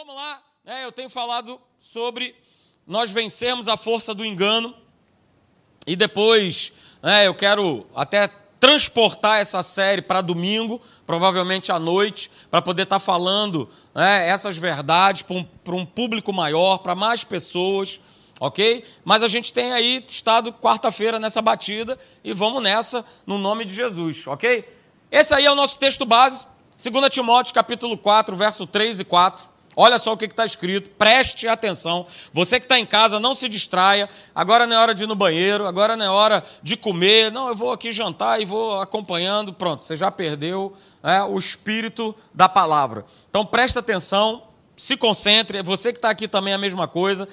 vamos lá. É, eu tenho falado sobre nós vencermos a força do engano. E depois, é, eu quero até transportar essa série para domingo, provavelmente à noite, para poder estar tá falando né, essas verdades para um, um público maior, para mais pessoas, ok? Mas a gente tem aí estado quarta-feira nessa batida e vamos nessa no nome de Jesus, ok? Esse aí é o nosso texto base, 2 Timóteo capítulo 4, verso 3 e 4. Olha só o que está escrito, preste atenção. Você que está em casa, não se distraia. Agora não é hora de ir no banheiro, agora não é hora de comer. Não, eu vou aqui jantar e vou acompanhando. Pronto, você já perdeu é, o espírito da palavra. Então preste atenção, se concentre. Você que está aqui também é a mesma coisa.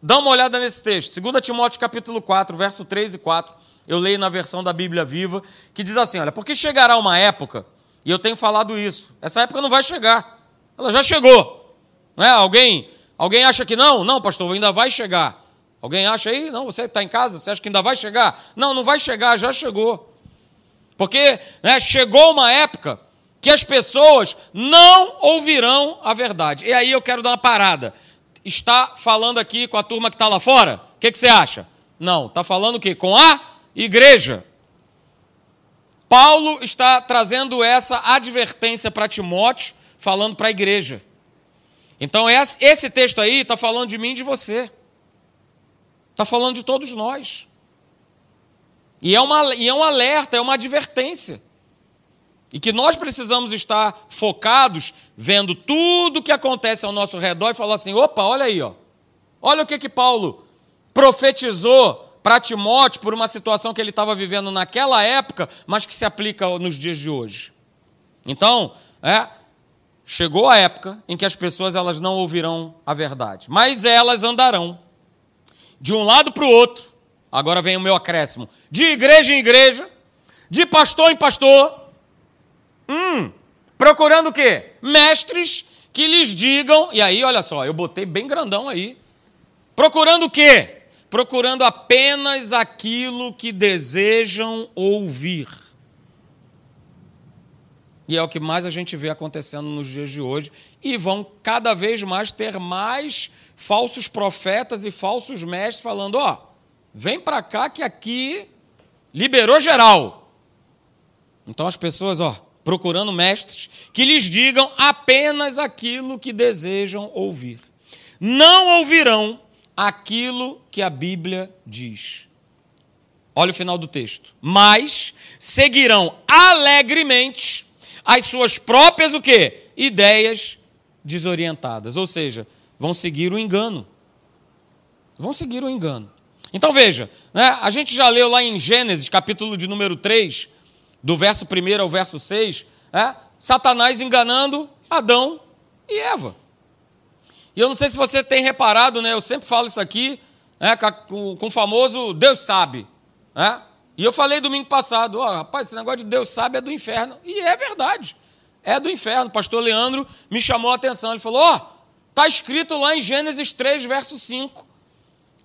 Dá uma olhada nesse texto, 2 Timóteo capítulo 4, verso 3 e 4. Eu leio na versão da Bíblia Viva, que diz assim: olha, porque chegará uma época, e eu tenho falado isso, essa época não vai chegar, ela já chegou. Não é? Alguém, alguém acha que não? Não, pastor, ainda vai chegar. Alguém acha aí? Não, você está em casa, você acha que ainda vai chegar? Não, não vai chegar, já chegou. Porque né, chegou uma época que as pessoas não ouvirão a verdade. E aí eu quero dar uma parada. Está falando aqui com a turma que está lá fora? O que, que você acha? Não, está falando o quê? Com a igreja. Paulo está trazendo essa advertência para Timóteo, falando para a igreja. Então, esse texto aí está falando de mim e de você. Está falando de todos nós. E é, uma, e é um alerta, é uma advertência. E que nós precisamos estar focados, vendo tudo o que acontece ao nosso redor e falar assim: opa, olha aí, ó. olha o que, que Paulo profetizou para Timóteo por uma situação que ele estava vivendo naquela época, mas que se aplica nos dias de hoje. Então, é, Chegou a época em que as pessoas elas não ouvirão a verdade, mas elas andarão de um lado para o outro. Agora vem o meu acréscimo: de igreja em igreja, de pastor em pastor. Hum, procurando o quê? Mestres que lhes digam. E aí, olha só, eu botei bem grandão aí. Procurando o quê? Procurando apenas aquilo que desejam ouvir. E é o que mais a gente vê acontecendo nos dias de hoje. E vão cada vez mais ter mais falsos profetas e falsos mestres falando: ó, vem para cá que aqui liberou geral. Então as pessoas, ó, procurando mestres que lhes digam apenas aquilo que desejam ouvir. Não ouvirão aquilo que a Bíblia diz. Olha o final do texto. Mas seguirão alegremente as suas próprias o quê? Ideias desorientadas, ou seja, vão seguir o engano. Vão seguir o engano. Então veja, né, a gente já leu lá em Gênesis, capítulo de número 3, do verso 1 ao verso 6, né, Satanás enganando Adão e Eva. E eu não sei se você tem reparado, né, eu sempre falo isso aqui, né, com, com o famoso Deus sabe. Né? E eu falei domingo passado, ó, oh, rapaz, esse negócio de Deus sabe é do inferno. E é verdade. É do inferno. Pastor Leandro me chamou a atenção. Ele falou: Ó, oh, está escrito lá em Gênesis 3, verso 5.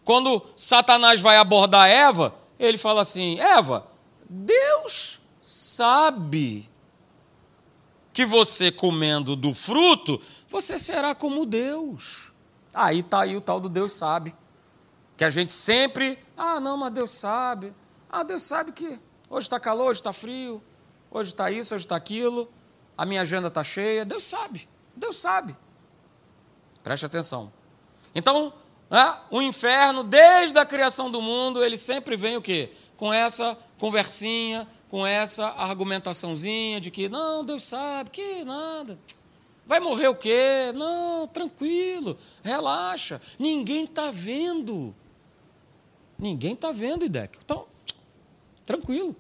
Quando Satanás vai abordar Eva, ele fala assim: Eva, Deus sabe que você comendo do fruto, você será como Deus. Aí está aí o tal do Deus sabe. Que a gente sempre, ah, não, mas Deus sabe. Ah, Deus sabe que hoje está calor, hoje está frio, hoje está isso, hoje está aquilo, a minha agenda está cheia. Deus sabe, Deus sabe. Preste atenção. Então, né, o inferno, desde a criação do mundo, ele sempre vem o quê? Com essa conversinha, com essa argumentaçãozinha de que, não, Deus sabe, que nada. Vai morrer o quê? Não, tranquilo, relaxa. Ninguém está vendo. Ninguém está vendo, Ideco. Então, Tranquilo.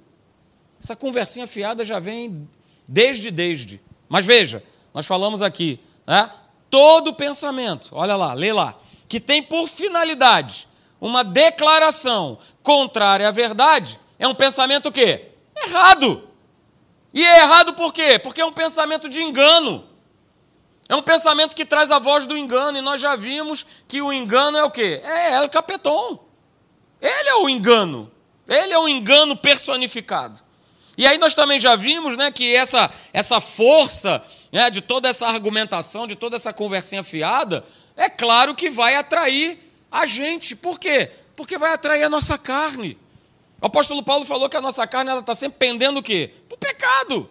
Essa conversinha fiada já vem desde desde. Mas veja, nós falamos aqui, né? Todo pensamento, olha lá, lê lá, que tem por finalidade uma declaração contrária à verdade, é um pensamento o quê? Errado. E é errado por quê? Porque é um pensamento de engano. É um pensamento que traz a voz do engano, e nós já vimos que o engano é o quê? É El Capeton. Ele é o engano. Ele é um engano personificado. E aí nós também já vimos né, que essa, essa força né, de toda essa argumentação, de toda essa conversinha fiada, é claro que vai atrair a gente. Por quê? Porque vai atrair a nossa carne. O apóstolo Paulo falou que a nossa carne está sempre pendendo o quê? Para o pecado.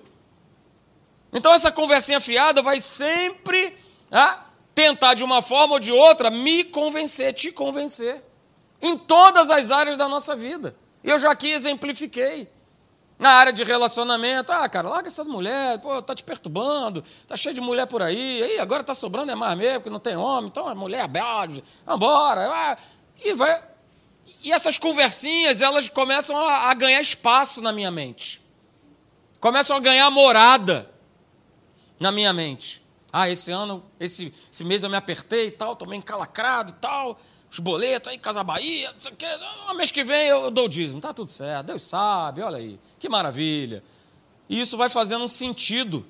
Então essa conversinha fiada vai sempre ah, tentar, de uma forma ou de outra, me convencer, te convencer. Em todas as áreas da nossa vida. Eu já aqui exemplifiquei. Na área de relacionamento, ah, cara, larga essa mulher, pô, tá te perturbando, tá cheio de mulher por aí, aí agora tá sobrando é mais mesmo, porque não tem homem, então a mulher é bela, vambora, ah, e vai. E essas conversinhas, elas começam a, a ganhar espaço na minha mente. Começam a ganhar morada na minha mente. Ah, esse ano, esse, esse mês eu me apertei e tal, tomei encalacrado e tal, os boletos aí, Casa Bahia, não sei o quê. No mês que vem eu, eu dou o dízimo, tá tudo certo, Deus sabe, olha aí, que maravilha. E isso vai fazendo um sentido,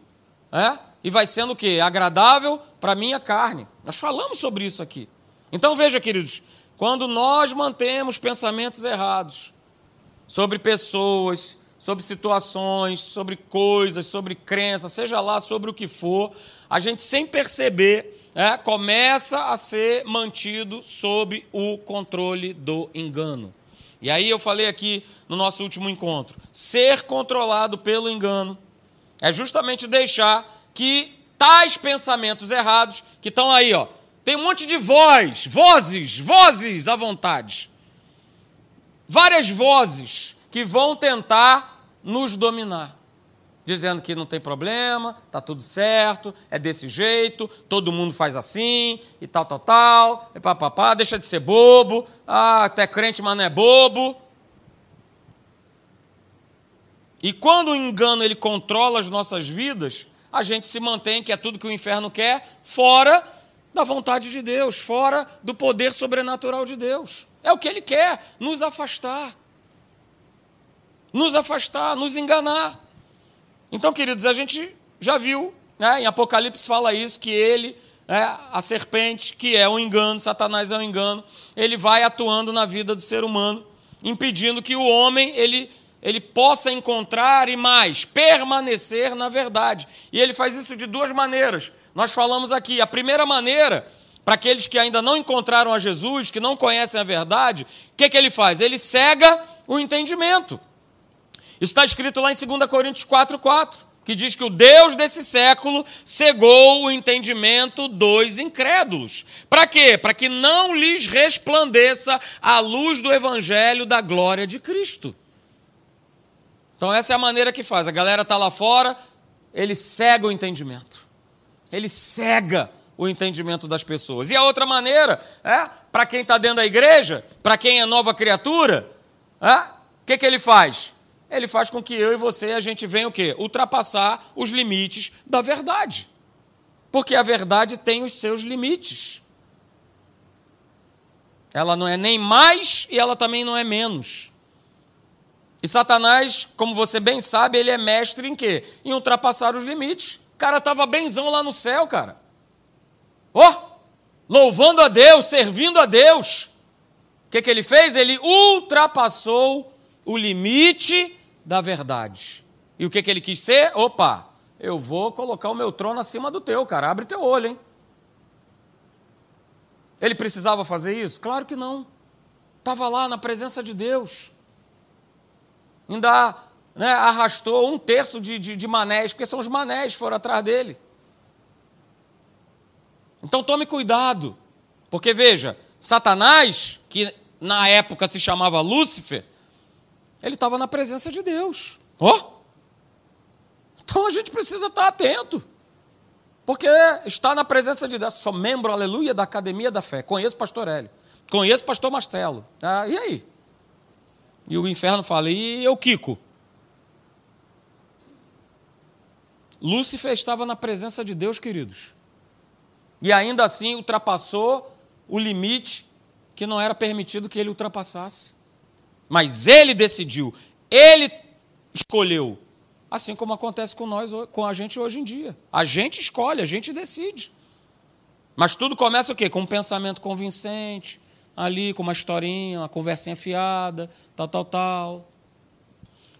é? E vai sendo o quê? Agradável para a minha carne. Nós falamos sobre isso aqui. Então veja, queridos, quando nós mantemos pensamentos errados sobre pessoas, sobre situações, sobre coisas, sobre crenças, seja lá sobre o que for, a gente sem perceber é, começa a ser mantido sob o controle do engano. E aí eu falei aqui no nosso último encontro: ser controlado pelo engano é justamente deixar que tais pensamentos errados, que estão aí, ó, tem um monte de voz, vozes, vozes à vontade. Várias vozes que vão tentar nos dominar dizendo que não tem problema, tá tudo certo, é desse jeito, todo mundo faz assim, e tal, tal, tal, e papapá, deixa de ser bobo, ah, até crente, mas não é bobo. E quando o engano ele controla as nossas vidas, a gente se mantém, que é tudo que o inferno quer, fora da vontade de Deus, fora do poder sobrenatural de Deus. É o que ele quer, nos afastar. Nos afastar, nos enganar. Então, queridos, a gente já viu, né, em Apocalipse fala isso, que ele, é, a serpente, que é um engano, Satanás é um engano, ele vai atuando na vida do ser humano, impedindo que o homem ele, ele possa encontrar e mais, permanecer na verdade. E ele faz isso de duas maneiras. Nós falamos aqui, a primeira maneira, para aqueles que ainda não encontraram a Jesus, que não conhecem a verdade, o que, que ele faz? Ele cega o entendimento. Isso está escrito lá em 2 Coríntios 4, 4, que diz que o Deus desse século cegou o entendimento dos incrédulos. Para quê? Para que não lhes resplandeça a luz do evangelho da glória de Cristo. Então, essa é a maneira que faz. A galera está lá fora, ele cega o entendimento. Ele cega o entendimento das pessoas. E a outra maneira, é, para quem está dentro da igreja, para quem é nova criatura, é, o que, que ele faz? Ele faz com que eu e você a gente venha o quê? Ultrapassar os limites da verdade. Porque a verdade tem os seus limites. Ela não é nem mais e ela também não é menos. E Satanás, como você bem sabe, ele é mestre em quê? Em ultrapassar os limites. O cara estava benzão lá no céu, cara. Ó, oh, louvando a Deus, servindo a Deus. O que, que ele fez? Ele ultrapassou o limite da verdade. E o que, que ele quis ser? Opa, eu vou colocar o meu trono acima do teu, cara. Abre teu olho, hein? Ele precisava fazer isso? Claro que não. Estava lá na presença de Deus. Ainda né, arrastou um terço de, de, de manés, porque são os manés que foram atrás dele. Então tome cuidado, porque veja, Satanás, que na época se chamava Lúcifer, ele estava na presença de Deus. Oh! Então a gente precisa estar atento. Porque está na presença de Deus. Sou membro, aleluia, da Academia da Fé. Conheço o pastor Hélio. Conheço o pastor Marcelo. Ah, e aí? E o inferno fala, e eu, Kiko? Lúcifer estava na presença de Deus, queridos. E ainda assim ultrapassou o limite que não era permitido que ele ultrapassasse. Mas ele decidiu, ele escolheu. Assim como acontece com nós, com a gente hoje em dia. A gente escolhe, a gente decide. Mas tudo começa o quê? Com um pensamento convincente, ali com uma historinha, uma conversinha fiada, tal, tal, tal.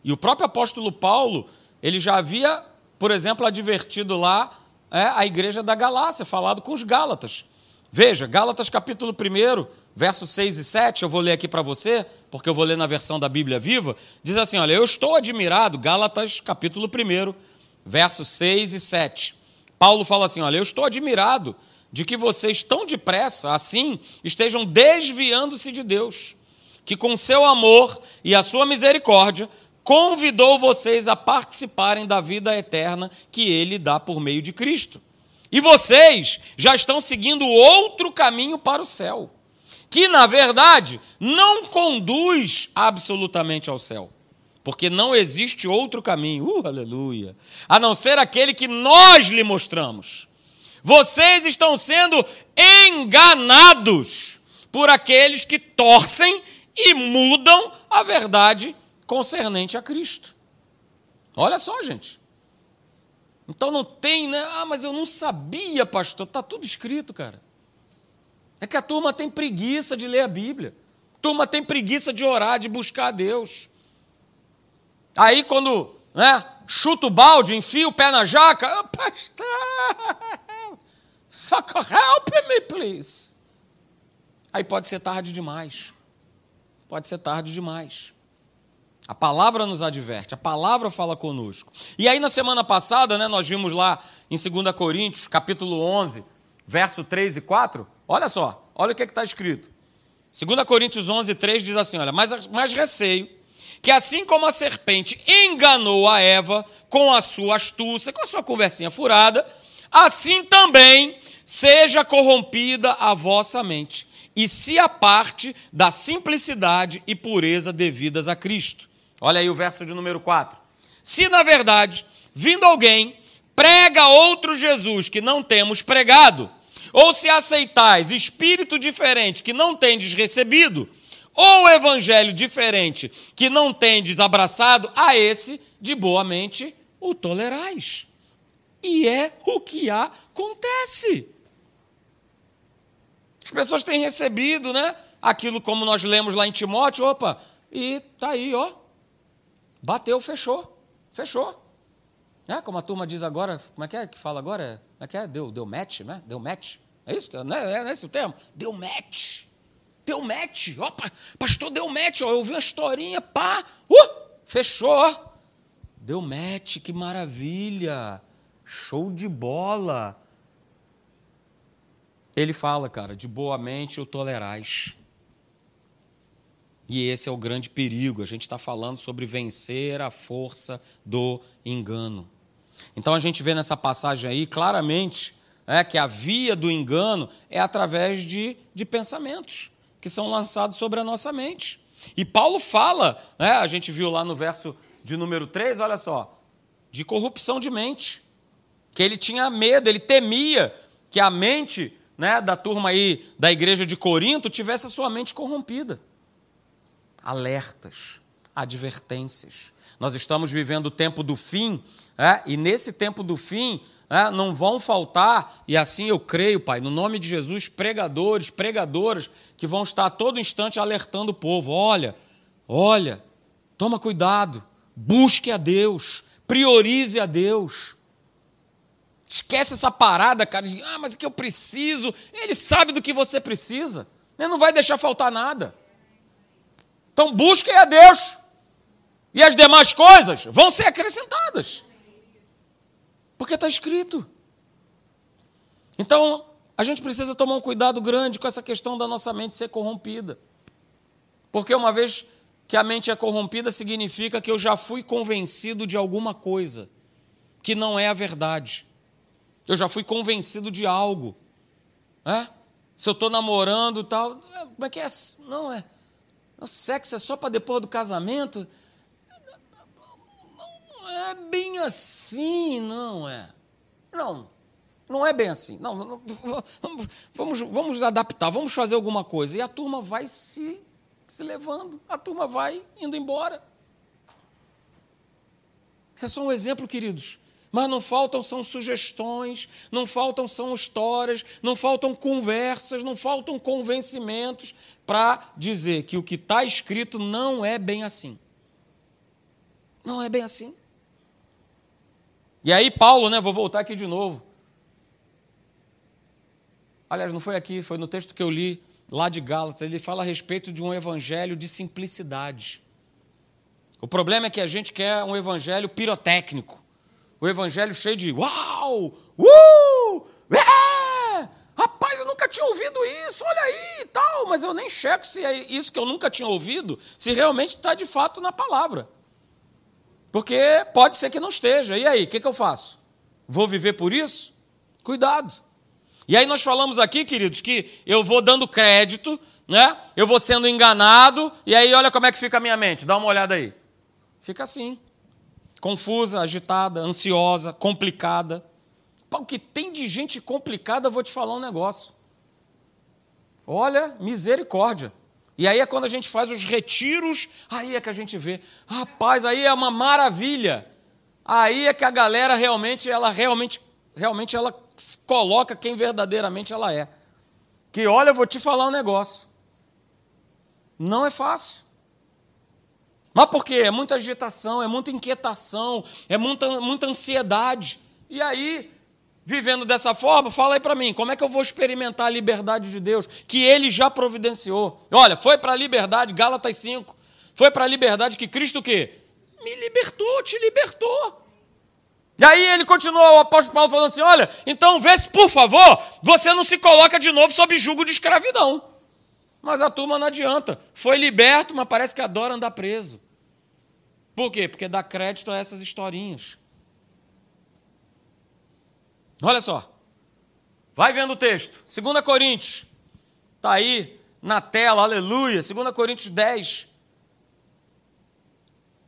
E o próprio apóstolo Paulo, ele já havia, por exemplo, advertido lá é, a igreja da Galácia, falado com os Gálatas. Veja, Gálatas capítulo 1, versos 6 e 7, eu vou ler aqui para você, porque eu vou ler na versão da Bíblia Viva, diz assim, olha, eu estou admirado, Gálatas capítulo 1, versos 6 e 7. Paulo fala assim, olha, eu estou admirado de que vocês tão depressa, assim, estejam desviando-se de Deus, que com seu amor e a sua misericórdia convidou vocês a participarem da vida eterna que ele dá por meio de Cristo. E vocês já estão seguindo outro caminho para o céu, que na verdade não conduz absolutamente ao céu, porque não existe outro caminho, uh, aleluia, a não ser aquele que nós lhe mostramos. Vocês estão sendo enganados por aqueles que torcem e mudam a verdade concernente a Cristo. Olha só, gente. Então não tem, né? Ah, mas eu não sabia, pastor. Está tudo escrito, cara. É que a turma tem preguiça de ler a Bíblia. A turma tem preguiça de orar, de buscar a Deus. Aí quando né, chuta o balde, enfia o pé na jaca, oh, pastor, Socorro, help me, please. Aí pode ser tarde demais. Pode ser tarde demais. A palavra nos adverte, a palavra fala conosco. E aí, na semana passada, né, nós vimos lá em 2 Coríntios, capítulo 11, verso 3 e 4. Olha só, olha o que é está escrito. 2 Coríntios 11, 3 diz assim: Olha, mas, mas receio que assim como a serpente enganou a Eva com a sua astúcia, com a sua conversinha furada, assim também seja corrompida a vossa mente, e se aparte da simplicidade e pureza devidas a Cristo. Olha aí o verso de número 4. Se, na verdade, vindo alguém, prega outro Jesus que não temos pregado, ou se aceitais espírito diferente que não tendes recebido, ou evangelho diferente que não tendes abraçado, a esse, de boa mente, o tolerais. E é o que acontece. As pessoas têm recebido, né? Aquilo como nós lemos lá em Timóteo, opa, e tá aí, ó. Bateu, fechou. Fechou. É, como a turma diz agora, como é que é que fala agora? Como é que é? Deu, deu match, né? Deu match. É isso? Não é, é esse o termo? Deu match. Deu match. Opa, pastor, deu match. Ó, eu ouvi uma historinha, pá. Uh, fechou. Deu match, que maravilha. Show de bola. Ele fala, cara, de boa mente o tolerais. E esse é o grande perigo. A gente está falando sobre vencer a força do engano. Então a gente vê nessa passagem aí claramente é, que a via do engano é através de, de pensamentos que são lançados sobre a nossa mente. E Paulo fala, né, a gente viu lá no verso de número 3, olha só, de corrupção de mente. Que ele tinha medo, ele temia que a mente né, da turma aí da igreja de Corinto tivesse a sua mente corrompida. Alertas, advertências. Nós estamos vivendo o tempo do fim, é, e nesse tempo do fim é, não vão faltar, e assim eu creio, Pai, no nome de Jesus, pregadores, pregadoras, que vão estar a todo instante alertando o povo: olha, olha, toma cuidado, busque a Deus, priorize a Deus. Esquece essa parada, cara, de, ah, mas é que eu preciso. Ele sabe do que você precisa. Ele não vai deixar faltar nada. Então busquem a Deus. E as demais coisas vão ser acrescentadas. Porque está escrito. Então, a gente precisa tomar um cuidado grande com essa questão da nossa mente ser corrompida. Porque uma vez que a mente é corrompida, significa que eu já fui convencido de alguma coisa que não é a verdade. Eu já fui convencido de algo. É? Se eu estou namorando tal, é, como é que é? Não é. O sexo é só para depois do casamento? É bem assim, não é. Não, não é bem assim. Não, não vamos, vamos adaptar, vamos fazer alguma coisa. E a turma vai se, se levando, a turma vai indo embora. Isso é só um exemplo, queridos. Mas não faltam são sugestões, não faltam são histórias, não faltam conversas, não faltam convencimentos para dizer que o que está escrito não é bem assim. Não é bem assim. E aí, Paulo, né? Vou voltar aqui de novo. Aliás, não foi aqui, foi no texto que eu li lá de Gálatas. Ele fala a respeito de um evangelho de simplicidade. O problema é que a gente quer um evangelho pirotécnico. O evangelho cheio de uau! Uh! É! Rapaz, eu nunca tinha ouvido isso, olha aí e tal, mas eu nem checo se é isso que eu nunca tinha ouvido, se realmente está de fato na palavra. Porque pode ser que não esteja. E aí, o que, que eu faço? Vou viver por isso? Cuidado. E aí nós falamos aqui, queridos, que eu vou dando crédito, né? Eu vou sendo enganado, e aí olha como é que fica a minha mente. Dá uma olhada aí. Fica assim. Confusa, agitada, ansiosa, complicada. O que tem de gente complicada, vou te falar um negócio. Olha, misericórdia. E aí é quando a gente faz os retiros, aí é que a gente vê. Rapaz, aí é uma maravilha. Aí é que a galera realmente, ela realmente, realmente ela coloca quem verdadeiramente ela é. Que olha, eu vou te falar um negócio. Não é fácil. Mas por quê? É muita agitação, é muita inquietação, é muita, muita ansiedade. E aí, vivendo dessa forma, fala aí para mim, como é que eu vou experimentar a liberdade de Deus que ele já providenciou? Olha, foi para a liberdade, Gálatas 5. Foi para a liberdade que Cristo o quê? Me libertou, te libertou. E aí ele continuou, o apóstolo Paulo falando assim: olha, então vê se, por favor, você não se coloca de novo sob julgo de escravidão. Mas a turma não adianta. Foi liberto, mas parece que adora andar preso. Por quê? Porque dá crédito a essas historinhas. Olha só. Vai vendo o texto. 2 Coríntios. Está aí na tela, aleluia. 2 Coríntios 10.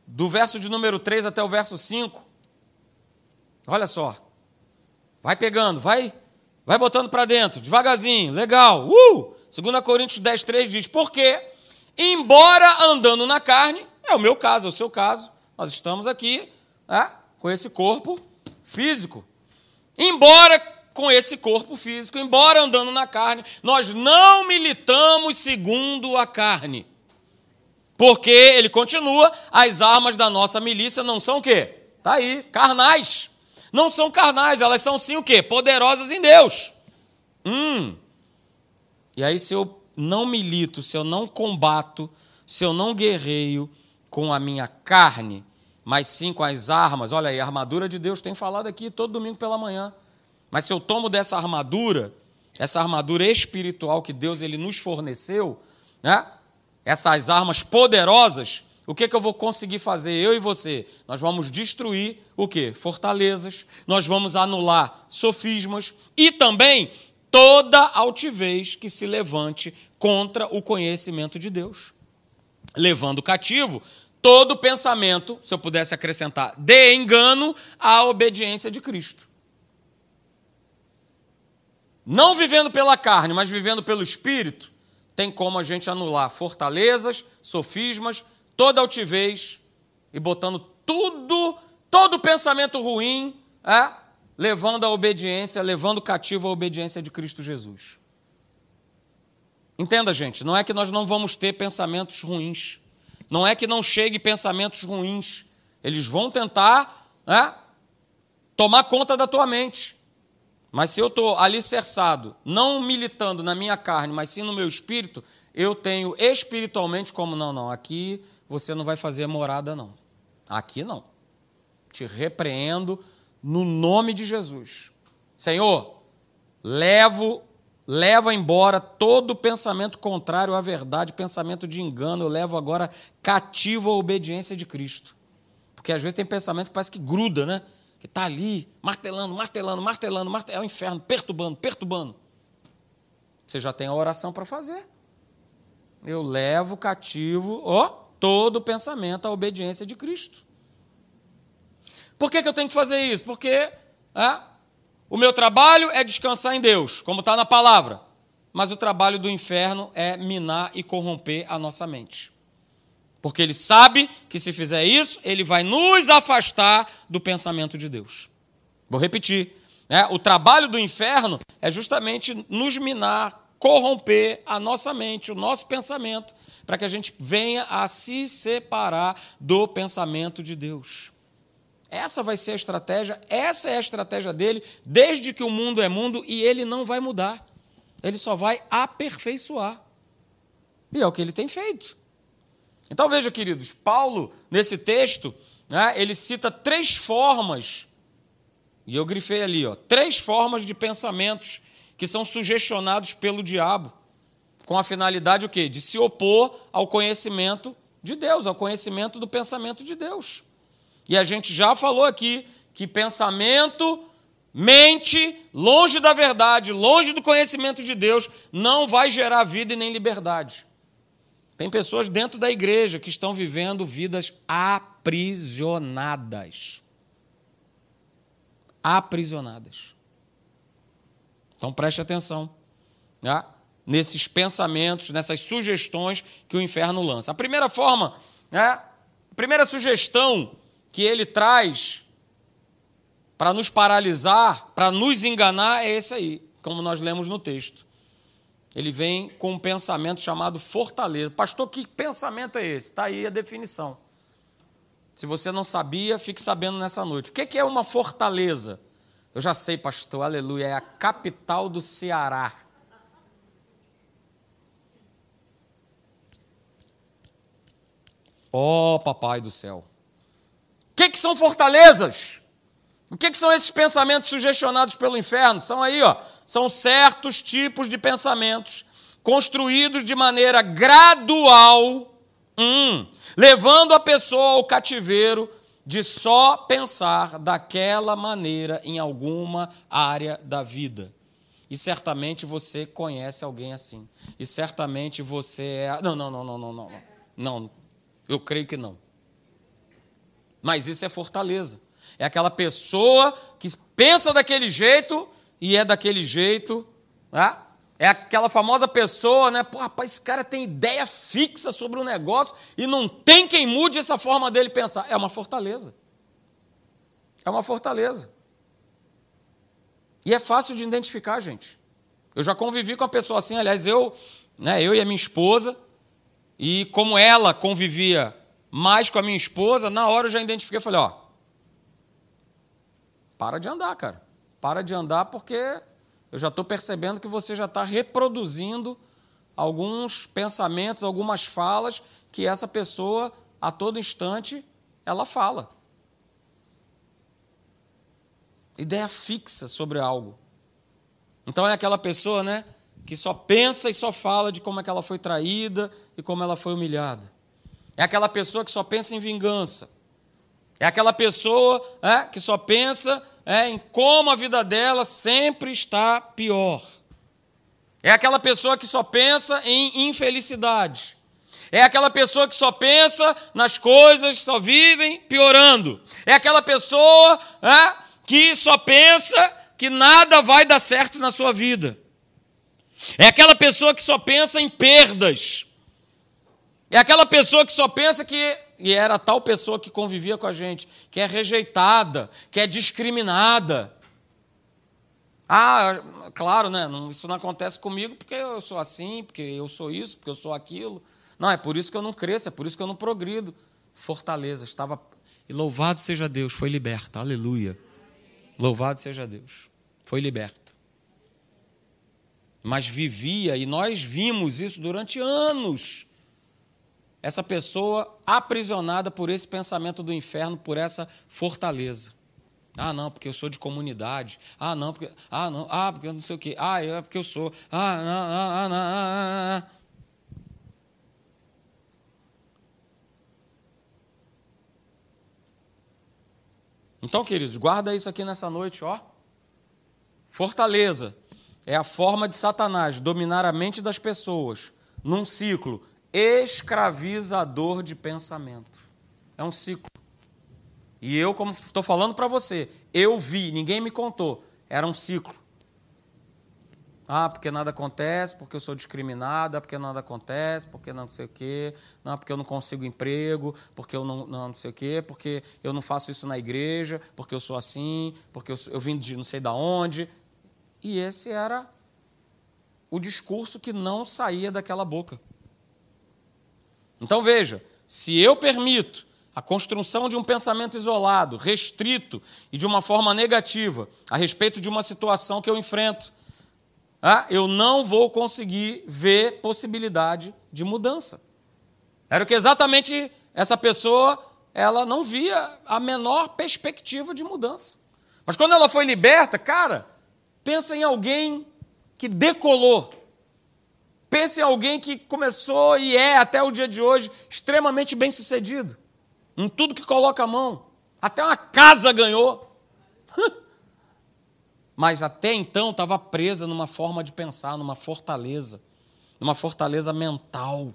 Do verso de número 3 até o verso 5. Olha só. Vai pegando, vai vai botando para dentro, devagarzinho, legal. Uh! 2 Coríntios 10, 3 diz: Porque, embora andando na carne, é o meu caso, é o seu caso, nós estamos aqui né, com esse corpo físico. Embora com esse corpo físico, embora andando na carne, nós não militamos segundo a carne. Porque ele continua, as armas da nossa milícia não são o quê? Tá aí, carnais. Não são carnais, elas são sim o quê? Poderosas em Deus. Hum. E aí se eu não milito, se eu não combato, se eu não guerreio com a minha carne, mas sim com as armas. Olha aí, a armadura de Deus tem falado aqui todo domingo pela manhã. Mas se eu tomo dessa armadura, essa armadura espiritual que Deus ele nos forneceu, né? Essas armas poderosas, o que, que eu vou conseguir fazer eu e você? Nós vamos destruir o que? Fortalezas, nós vamos anular sofismas e também toda altivez que se levante contra o conhecimento de Deus, levando cativo todo pensamento, se eu pudesse acrescentar, de engano à obediência de Cristo. Não vivendo pela carne, mas vivendo pelo Espírito, tem como a gente anular fortalezas, sofismas, toda altivez e botando tudo, todo pensamento ruim, é, levando a obediência, levando cativo a obediência de Cristo Jesus. Entenda, gente, não é que nós não vamos ter pensamentos ruins. Não é que não chegue pensamentos ruins. Eles vão tentar né, tomar conta da tua mente. Mas se eu estou alicerçado, não militando na minha carne, mas sim no meu espírito, eu tenho espiritualmente como, não, não, aqui você não vai fazer morada, não. Aqui não. Te repreendo no nome de Jesus. Senhor, levo leva embora todo pensamento contrário à verdade, pensamento de engano, eu levo agora cativo à obediência de Cristo. Porque às vezes tem pensamento que parece que gruda, né? Que está ali, martelando, martelando, martelando, martelando, é o inferno, perturbando, perturbando. Você já tem a oração para fazer. Eu levo cativo, ó, todo pensamento à obediência de Cristo. Por que, que eu tenho que fazer isso? Porque é, o meu trabalho é descansar em Deus, como está na palavra. Mas o trabalho do inferno é minar e corromper a nossa mente. Porque ele sabe que se fizer isso, ele vai nos afastar do pensamento de Deus. Vou repetir. Né? O trabalho do inferno é justamente nos minar, corromper a nossa mente, o nosso pensamento, para que a gente venha a se separar do pensamento de Deus. Essa vai ser a estratégia, essa é a estratégia dele, desde que o mundo é mundo e ele não vai mudar. Ele só vai aperfeiçoar. E é o que ele tem feito. Então veja, queridos, Paulo, nesse texto, né, ele cita três formas, e eu grifei ali, ó, três formas de pensamentos que são sugestionados pelo diabo, com a finalidade o quê? De se opor ao conhecimento de Deus, ao conhecimento do pensamento de Deus. E a gente já falou aqui que pensamento, mente, longe da verdade, longe do conhecimento de Deus, não vai gerar vida e nem liberdade. Tem pessoas dentro da igreja que estão vivendo vidas aprisionadas. Aprisionadas. Então preste atenção né, nesses pensamentos, nessas sugestões que o inferno lança. A primeira forma, né, a primeira sugestão que ele traz para nos paralisar, para nos enganar, é esse aí, como nós lemos no texto ele vem com um pensamento chamado fortaleza. Pastor, que pensamento é esse? Está aí a definição. Se você não sabia, fique sabendo nessa noite. O que é uma fortaleza? Eu já sei, pastor, aleluia, é a capital do Ceará. Ó oh, papai do céu. O que, que são fortalezas? O que, que são esses pensamentos sugestionados pelo inferno? São aí, ó, são certos tipos de pensamentos construídos de maneira gradual, hum, levando a pessoa ao cativeiro de só pensar daquela maneira em alguma área da vida. E certamente você conhece alguém assim. E certamente você é. Não, não, não, não, não, não. Não, eu creio que não. Mas isso é fortaleza. É aquela pessoa que pensa daquele jeito e é daquele jeito, né? É aquela famosa pessoa, né? Pô, rapaz, esse cara tem ideia fixa sobre o negócio e não tem quem mude essa forma dele pensar. É uma fortaleza. É uma fortaleza. E é fácil de identificar, gente. Eu já convivi com a pessoa assim, aliás, eu, né, eu e a minha esposa, e como ela convivia mais com a minha esposa, na hora eu já identifiquei, falei, ó, para de andar, cara. Para de andar porque eu já estou percebendo que você já está reproduzindo alguns pensamentos, algumas falas que essa pessoa, a todo instante, ela fala. Ideia fixa sobre algo. Então é aquela pessoa, né, que só pensa e só fala de como é que ela foi traída e como ela foi humilhada. É aquela pessoa que só pensa em vingança. É aquela pessoa é, que só pensa é, em como a vida dela sempre está pior. É aquela pessoa que só pensa em infelicidade. É aquela pessoa que só pensa nas coisas, só vivem piorando. É aquela pessoa é, que só pensa que nada vai dar certo na sua vida. É aquela pessoa que só pensa em perdas. É aquela pessoa que só pensa que e era tal pessoa que convivia com a gente, que é rejeitada, que é discriminada. Ah, claro, né? Isso não acontece comigo porque eu sou assim, porque eu sou isso, porque eu sou aquilo. Não, é por isso que eu não cresço, é por isso que eu não progrido. Fortaleza, estava. E louvado seja Deus, foi liberta, aleluia. Louvado seja Deus, foi liberta. Mas vivia, e nós vimos isso durante anos essa pessoa aprisionada por esse pensamento do inferno, por essa fortaleza. Ah, não, porque eu sou de comunidade. Ah, não, porque. Ah, não. Ah, porque eu não sei o quê. Ah, é porque eu sou. Ah, ah, ah, não, ah, ah. Então, queridos, guarda isso aqui nessa noite, ó. Fortaleza é a forma de Satanás dominar a mente das pessoas num ciclo escravizador de pensamento. É um ciclo. E eu, como estou falando para você, eu vi, ninguém me contou, era um ciclo. Ah, porque nada acontece, porque eu sou discriminada, porque nada acontece, porque não sei o quê, não, porque eu não consigo emprego, porque eu não, não, sei o quê, porque eu não faço isso na igreja, porque eu sou assim, porque eu, eu vim de não sei da onde. E esse era o discurso que não saía daquela boca. Então veja, se eu permito a construção de um pensamento isolado, restrito e de uma forma negativa a respeito de uma situação que eu enfrento, ah, eu não vou conseguir ver possibilidade de mudança. Era o que exatamente essa pessoa ela não via a menor perspectiva de mudança. Mas quando ela foi liberta, cara, pensa em alguém que decolou. Pensa em alguém que começou e é até o dia de hoje extremamente bem sucedido. Em tudo que coloca a mão. Até uma casa ganhou. Mas até então estava presa numa forma de pensar, numa fortaleza. Numa fortaleza mental.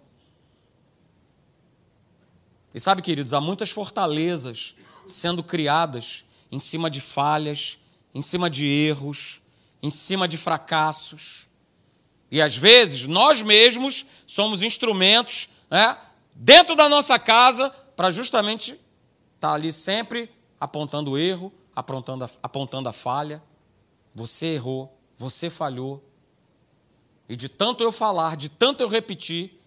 E sabe, queridos, há muitas fortalezas sendo criadas em cima de falhas, em cima de erros, em cima de fracassos. E às vezes nós mesmos somos instrumentos né, dentro da nossa casa para justamente estar tá ali sempre apontando o erro, apontando a, apontando a falha. Você errou, você falhou. E de tanto eu falar, de tanto eu repetir,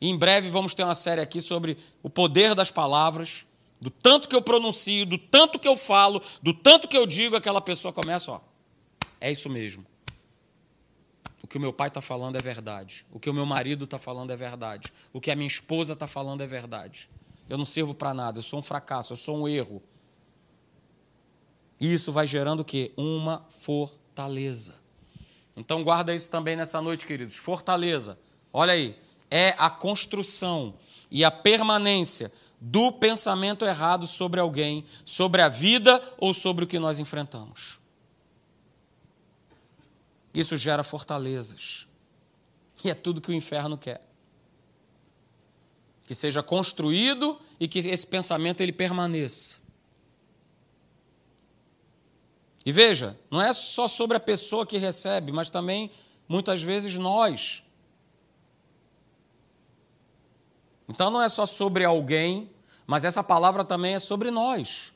em breve vamos ter uma série aqui sobre o poder das palavras, do tanto que eu pronuncio, do tanto que eu falo, do tanto que eu digo, aquela pessoa começa, ó, é isso mesmo. Que o meu pai está falando é verdade. O que o meu marido está falando é verdade. O que a minha esposa está falando é verdade. Eu não sirvo para nada, eu sou um fracasso, eu sou um erro. E isso vai gerando o quê? Uma fortaleza. Então guarda isso também nessa noite, queridos. Fortaleza. Olha aí, é a construção e a permanência do pensamento errado sobre alguém, sobre a vida ou sobre o que nós enfrentamos. Isso gera fortalezas. E é tudo que o inferno quer. Que seja construído e que esse pensamento ele permaneça. E veja, não é só sobre a pessoa que recebe, mas também muitas vezes nós Então não é só sobre alguém, mas essa palavra também é sobre nós.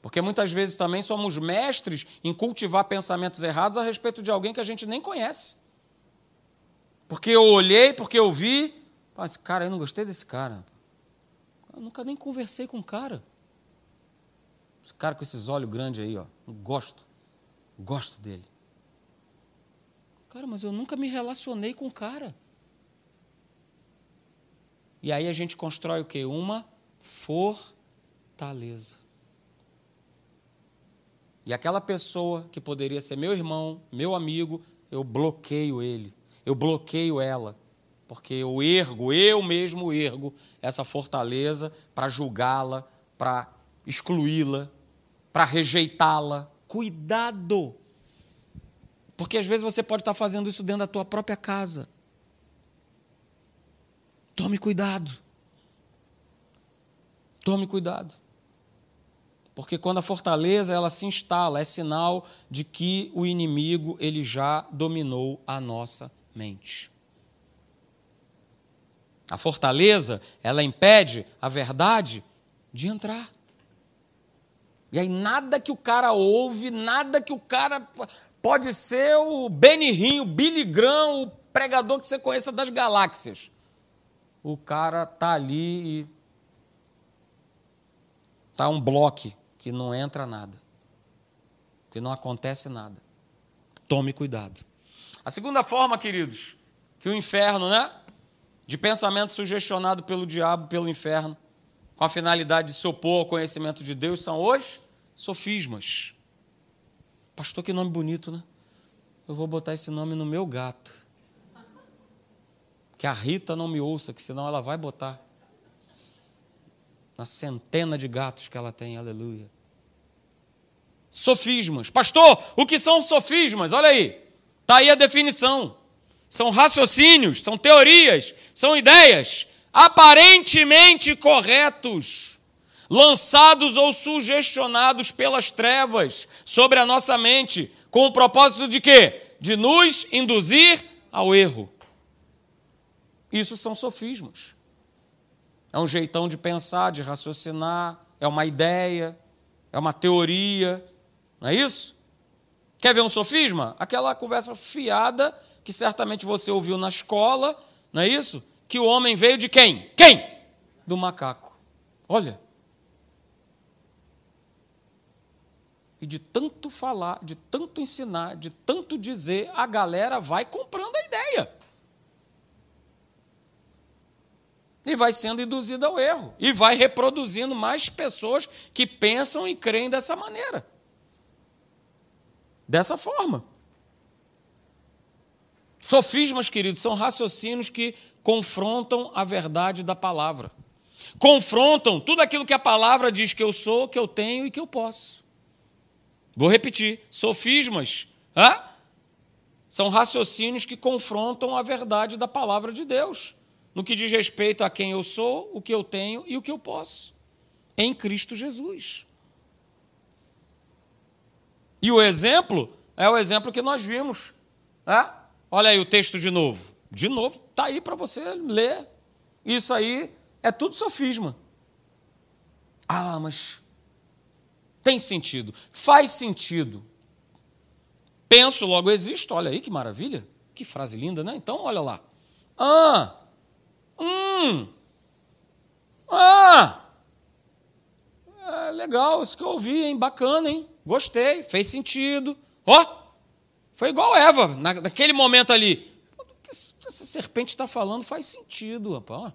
Porque muitas vezes também somos mestres em cultivar pensamentos errados a respeito de alguém que a gente nem conhece. Porque eu olhei, porque eu vi, Pô, esse cara, eu não gostei desse cara. Eu nunca nem conversei com o cara. Esse cara com esses olhos grandes aí, ó. Não gosto. Gosto dele. Cara, mas eu nunca me relacionei com o cara. E aí a gente constrói o quê? Uma fortaleza. E aquela pessoa que poderia ser meu irmão, meu amigo, eu bloqueio ele, eu bloqueio ela, porque eu ergo, eu mesmo ergo essa fortaleza para julgá-la, para excluí-la, para rejeitá-la. Cuidado! Porque às vezes você pode estar fazendo isso dentro da tua própria casa. Tome cuidado. Tome cuidado. Porque quando a fortaleza ela se instala, é sinal de que o inimigo ele já dominou a nossa mente. A fortaleza, ela impede a verdade de entrar. E aí nada que o cara ouve, nada que o cara Pode ser o Benny o Billy Graham, o pregador que você conheça das galáxias. O cara tá ali e tá um bloco que não entra nada, que não acontece nada. Tome cuidado. A segunda forma, queridos, que o inferno, né? De pensamento sugestionado pelo diabo, pelo inferno, com a finalidade de se opor ao conhecimento de Deus, são os sofismas. Pastor, que nome bonito, né? Eu vou botar esse nome no meu gato. Que a Rita não me ouça, que senão ela vai botar. Na centena de gatos que ela tem, aleluia. Sofismas. Pastor, o que são sofismas? Olha aí. Está aí a definição. São raciocínios, são teorias, são ideias aparentemente corretos lançados ou sugestionados pelas trevas sobre a nossa mente, com o propósito de quê? De nos induzir ao erro. Isso são sofismas. É um jeitão de pensar, de raciocinar, é uma ideia, é uma teoria, não é isso? Quer ver um sofisma? Aquela conversa fiada que certamente você ouviu na escola, não é isso? Que o homem veio de quem? Quem? Do macaco. Olha. E de tanto falar, de tanto ensinar, de tanto dizer, a galera vai comprando a ideia. E vai sendo induzida ao erro. E vai reproduzindo mais pessoas que pensam e creem dessa maneira dessa forma. Sofismas, queridos, são raciocínios que confrontam a verdade da palavra. Confrontam tudo aquilo que a palavra diz que eu sou, que eu tenho e que eu posso. Vou repetir: sofismas são raciocínios que confrontam a verdade da palavra de Deus, no que diz respeito a quem eu sou, o que eu tenho e o que eu posso, em Cristo Jesus. E o exemplo é o exemplo que nós vimos. Né? Olha aí o texto de novo. De novo, está aí para você ler. Isso aí é tudo sofisma. Ah, mas tem sentido. Faz sentido. Penso, logo existo. Olha aí que maravilha. Que frase linda, né? Então, olha lá. Ah, hum, ah, é legal isso que eu ouvi, hein? Bacana, hein? Gostei, fez sentido. Ó, oh, foi igual Eva, na, naquele momento ali. O que essa serpente está falando faz sentido, rapaz.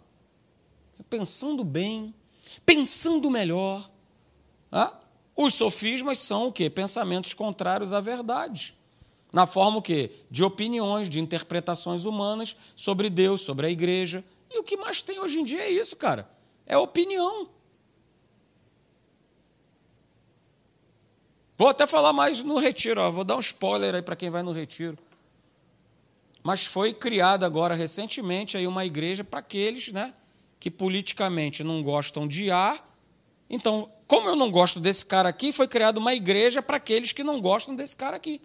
Pensando bem, pensando melhor. Ah, os sofismas são o quê? Pensamentos contrários à verdade. Na forma o quê? De opiniões, de interpretações humanas sobre Deus, sobre a igreja. E o que mais tem hoje em dia é isso, cara. É opinião. Vou até falar mais no retiro, ó. vou dar um spoiler aí para quem vai no retiro. Mas foi criada agora recentemente aí uma igreja para aqueles né, que politicamente não gostam de A. Então, como eu não gosto desse cara aqui, foi criada uma igreja para aqueles que não gostam desse cara aqui.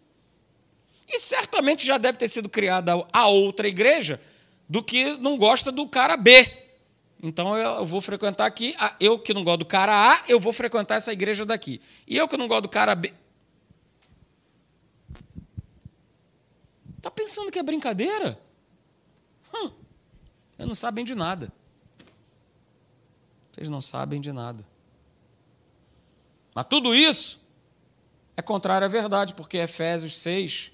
E certamente já deve ter sido criada a outra igreja do que não gosta do cara B. Então eu vou frequentar aqui, eu que não gosto do cara A, eu vou frequentar essa igreja daqui. E eu que não gosto do cara B. Está pensando que é brincadeira? Hum, vocês não sabem de nada. Vocês não sabem de nada. Mas tudo isso é contrário à verdade, porque Efésios 6,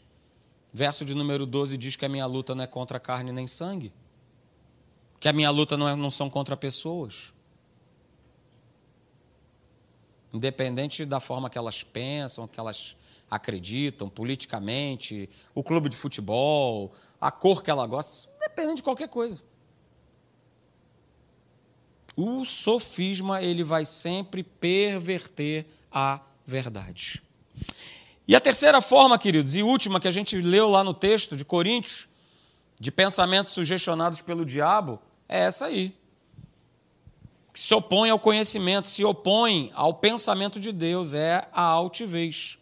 verso de número 12, diz que a minha luta não é contra carne nem sangue que a minha luta não, é, não são contra pessoas. Independente da forma que elas pensam, que elas acreditam politicamente, o clube de futebol, a cor que ela gosta, independente de qualquer coisa. O sofisma ele vai sempre perverter a verdade. E a terceira forma, queridos, e última que a gente leu lá no texto de Coríntios, de pensamentos sugestionados pelo diabo, é essa aí. Que se opõe ao conhecimento, se opõe ao pensamento de Deus, é a altivez.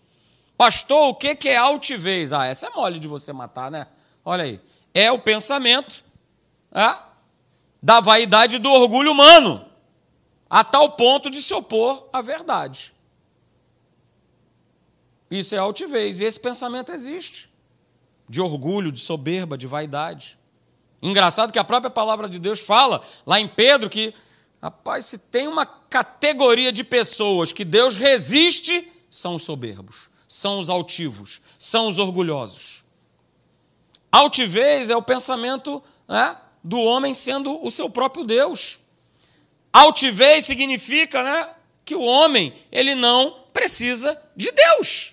Pastor, o que é altivez? Ah, essa é mole de você matar, né? Olha aí. É o pensamento é, da vaidade do orgulho humano, a tal ponto de se opor à verdade. Isso é altivez, e esse pensamento existe de orgulho, de soberba, de vaidade. Engraçado que a própria palavra de Deus fala lá em Pedro que, rapaz, se tem uma categoria de pessoas que Deus resiste, são os soberbos, são os altivos, são os orgulhosos. Altivez é o pensamento né, do homem sendo o seu próprio Deus. Altivez significa né, que o homem ele não precisa de Deus.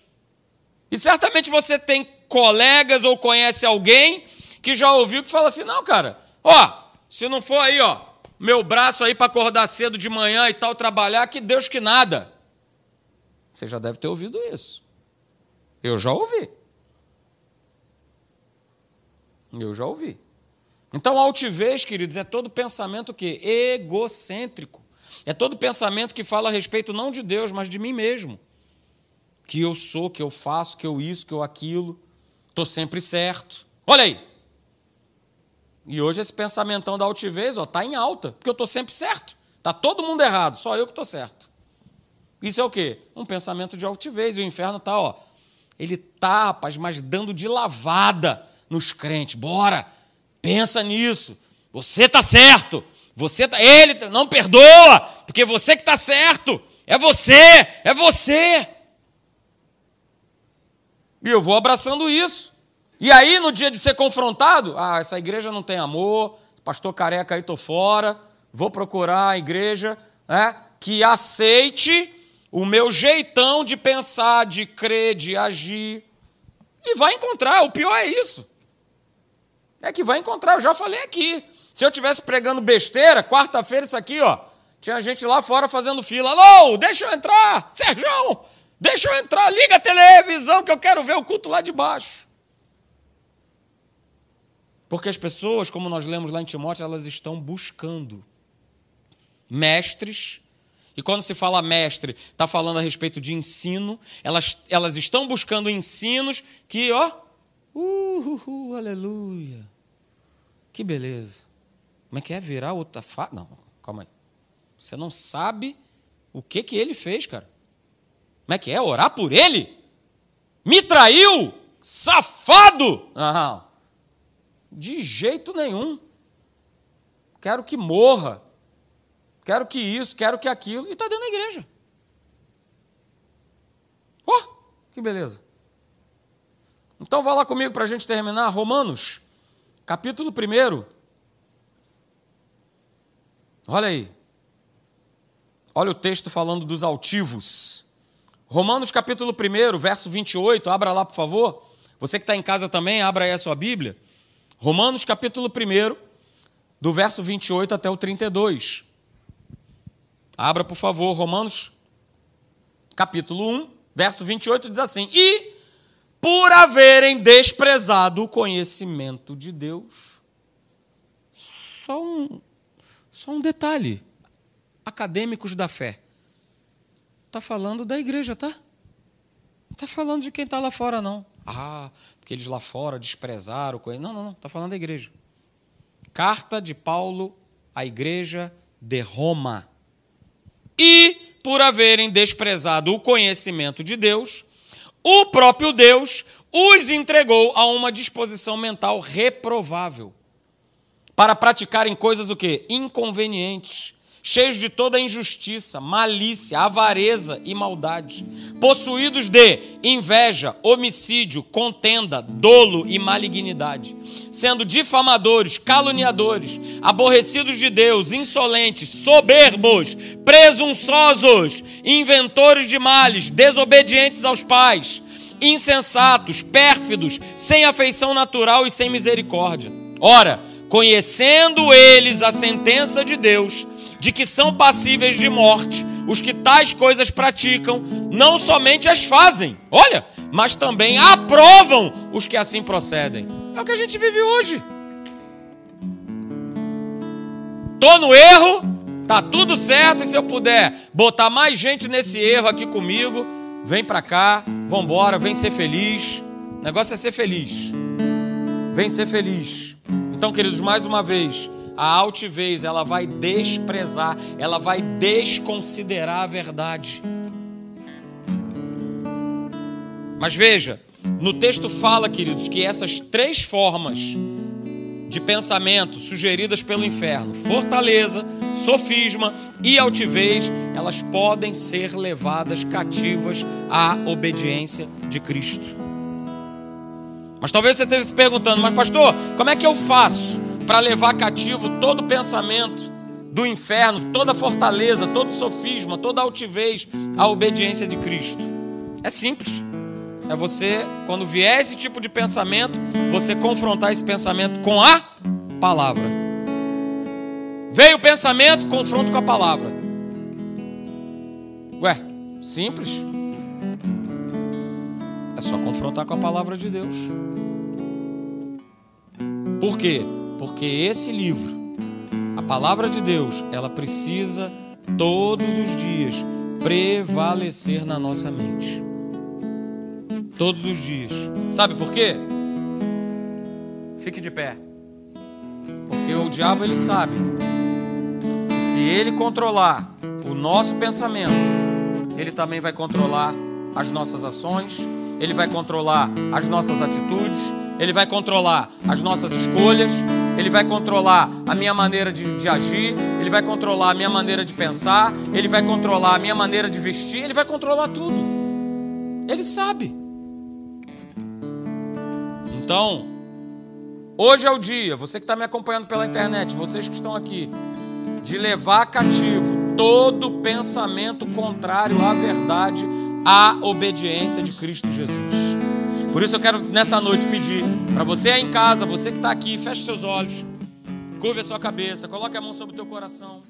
E certamente você tem colegas ou conhece alguém que já ouviu que fala assim: não, cara, ó, se não for aí, ó, meu braço aí para acordar cedo de manhã e tal, trabalhar, que Deus que nada. Você já deve ter ouvido isso. Eu já ouvi. Eu já ouvi. Então, altivez, queridos, é todo pensamento que egocêntrico. É todo pensamento que fala a respeito não de Deus, mas de mim mesmo. Que eu sou, que eu faço, que eu isso, que eu aquilo. Estou sempre certo. Olha aí. E hoje esse pensamentão da altivez está em alta, porque eu estou sempre certo. Está todo mundo errado, só eu que estou certo. Isso é o quê? Um pensamento de altivez. E o inferno está ele tá, rapaz, mas dando de lavada nos crentes. Bora, pensa nisso. Você tá certo. Você tá, ele não perdoa, porque você que tá certo. É você, é você. E eu vou abraçando isso. E aí, no dia de ser confrontado, ah, essa igreja não tem amor, pastor careca aí tô fora, vou procurar a igreja né, que aceite o meu jeitão de pensar, de crer, de agir. E vai encontrar. O pior é isso. É que vai encontrar. Eu já falei aqui. Se eu tivesse pregando besteira, quarta-feira, isso aqui, ó. Tinha gente lá fora fazendo fila. Alô, deixa eu entrar. Sérgio, deixa eu entrar. Liga a televisão que eu quero ver o culto lá de baixo. Porque as pessoas, como nós lemos lá em Timóteo, elas estão buscando mestres e quando se fala mestre, está falando a respeito de ensino. Elas, elas estão buscando ensinos que, ó, uh, uh, uh, aleluia. Que beleza. Como é que é virar outra face? Não, calma aí. Você não sabe o que, que ele fez, cara. Como é que é? Orar por ele? Me traiu? Safado! Não. De jeito nenhum. Quero que morra quero que isso, quero que aquilo, e está dentro da igreja. Oh, que beleza. Então vá lá comigo para a gente terminar. Romanos, capítulo 1. Olha aí. Olha o texto falando dos altivos. Romanos capítulo 1, verso 28. Abra lá, por favor. Você que está em casa também, abra aí a sua Bíblia. Romanos capítulo 1, do verso 28 até o 32. Abra, por favor, Romanos, capítulo 1, verso 28, diz assim: E por haverem desprezado o conhecimento de Deus. Só um, só um detalhe. Acadêmicos da fé. Está falando da igreja, tá? Não está falando de quem está lá fora, não. Ah, porque eles lá fora desprezaram. Não, não, não. Está falando da igreja. Carta de Paulo à igreja de Roma e por haverem desprezado o conhecimento de Deus, o próprio Deus os entregou a uma disposição mental reprovável para praticarem coisas o quê? Inconvenientes, cheios de toda injustiça, malícia, avareza e maldade, possuídos de inveja, homicídio, contenda, dolo e malignidade, sendo difamadores, caluniadores, aborrecidos de Deus, insolentes, soberbos, presunçosos, inventores de males, desobedientes aos pais, insensatos, pérfidos, sem afeição natural e sem misericórdia. Ora, conhecendo eles a sentença de Deus, de que são passíveis de morte os que tais coisas praticam, não somente as fazem, olha, mas também aprovam os que assim procedem. É o que a gente vive hoje. Tô no erro, tá tudo certo, e se eu puder botar mais gente nesse erro aqui comigo, vem pra cá, vambora, vem ser feliz. O negócio é ser feliz. Vem ser feliz. Então, queridos, mais uma vez, a altivez, ela vai desprezar, ela vai desconsiderar a verdade. Mas veja, no texto fala, queridos, que essas três formas de pensamento sugeridas pelo inferno, fortaleza, sofisma e altivez, elas podem ser levadas cativas à obediência de Cristo. Mas talvez você esteja se perguntando, mas pastor, como é que eu faço? para levar cativo todo pensamento do inferno, toda fortaleza, todo sofisma, toda altivez à obediência de Cristo. É simples. É você, quando vier esse tipo de pensamento, você confrontar esse pensamento com a palavra. Veio o pensamento, confronto com a palavra. Ué, simples. É só confrontar com a palavra de Deus. Por quê? Porque esse livro, a palavra de Deus, ela precisa todos os dias prevalecer na nossa mente. Todos os dias. Sabe por quê? Fique de pé. Porque o diabo ele sabe que se ele controlar o nosso pensamento, ele também vai controlar as nossas ações ele vai controlar as nossas atitudes, ele vai controlar as nossas escolhas, ele vai controlar a minha maneira de, de, agir, ele vai controlar a minha maneira de pensar, ele vai controlar a minha maneira de vestir, ele vai controlar tudo. Ele sabe. Então, hoje é o dia, você que está me acompanhando pela internet, vocês que estão aqui, de levar cativo todo pensamento contrário à verdade, à obediência de Cristo Jesus. Por isso eu quero nessa noite pedir para você aí em casa, você que está aqui, feche seus olhos, curve a sua cabeça, coloque a mão sobre o teu coração.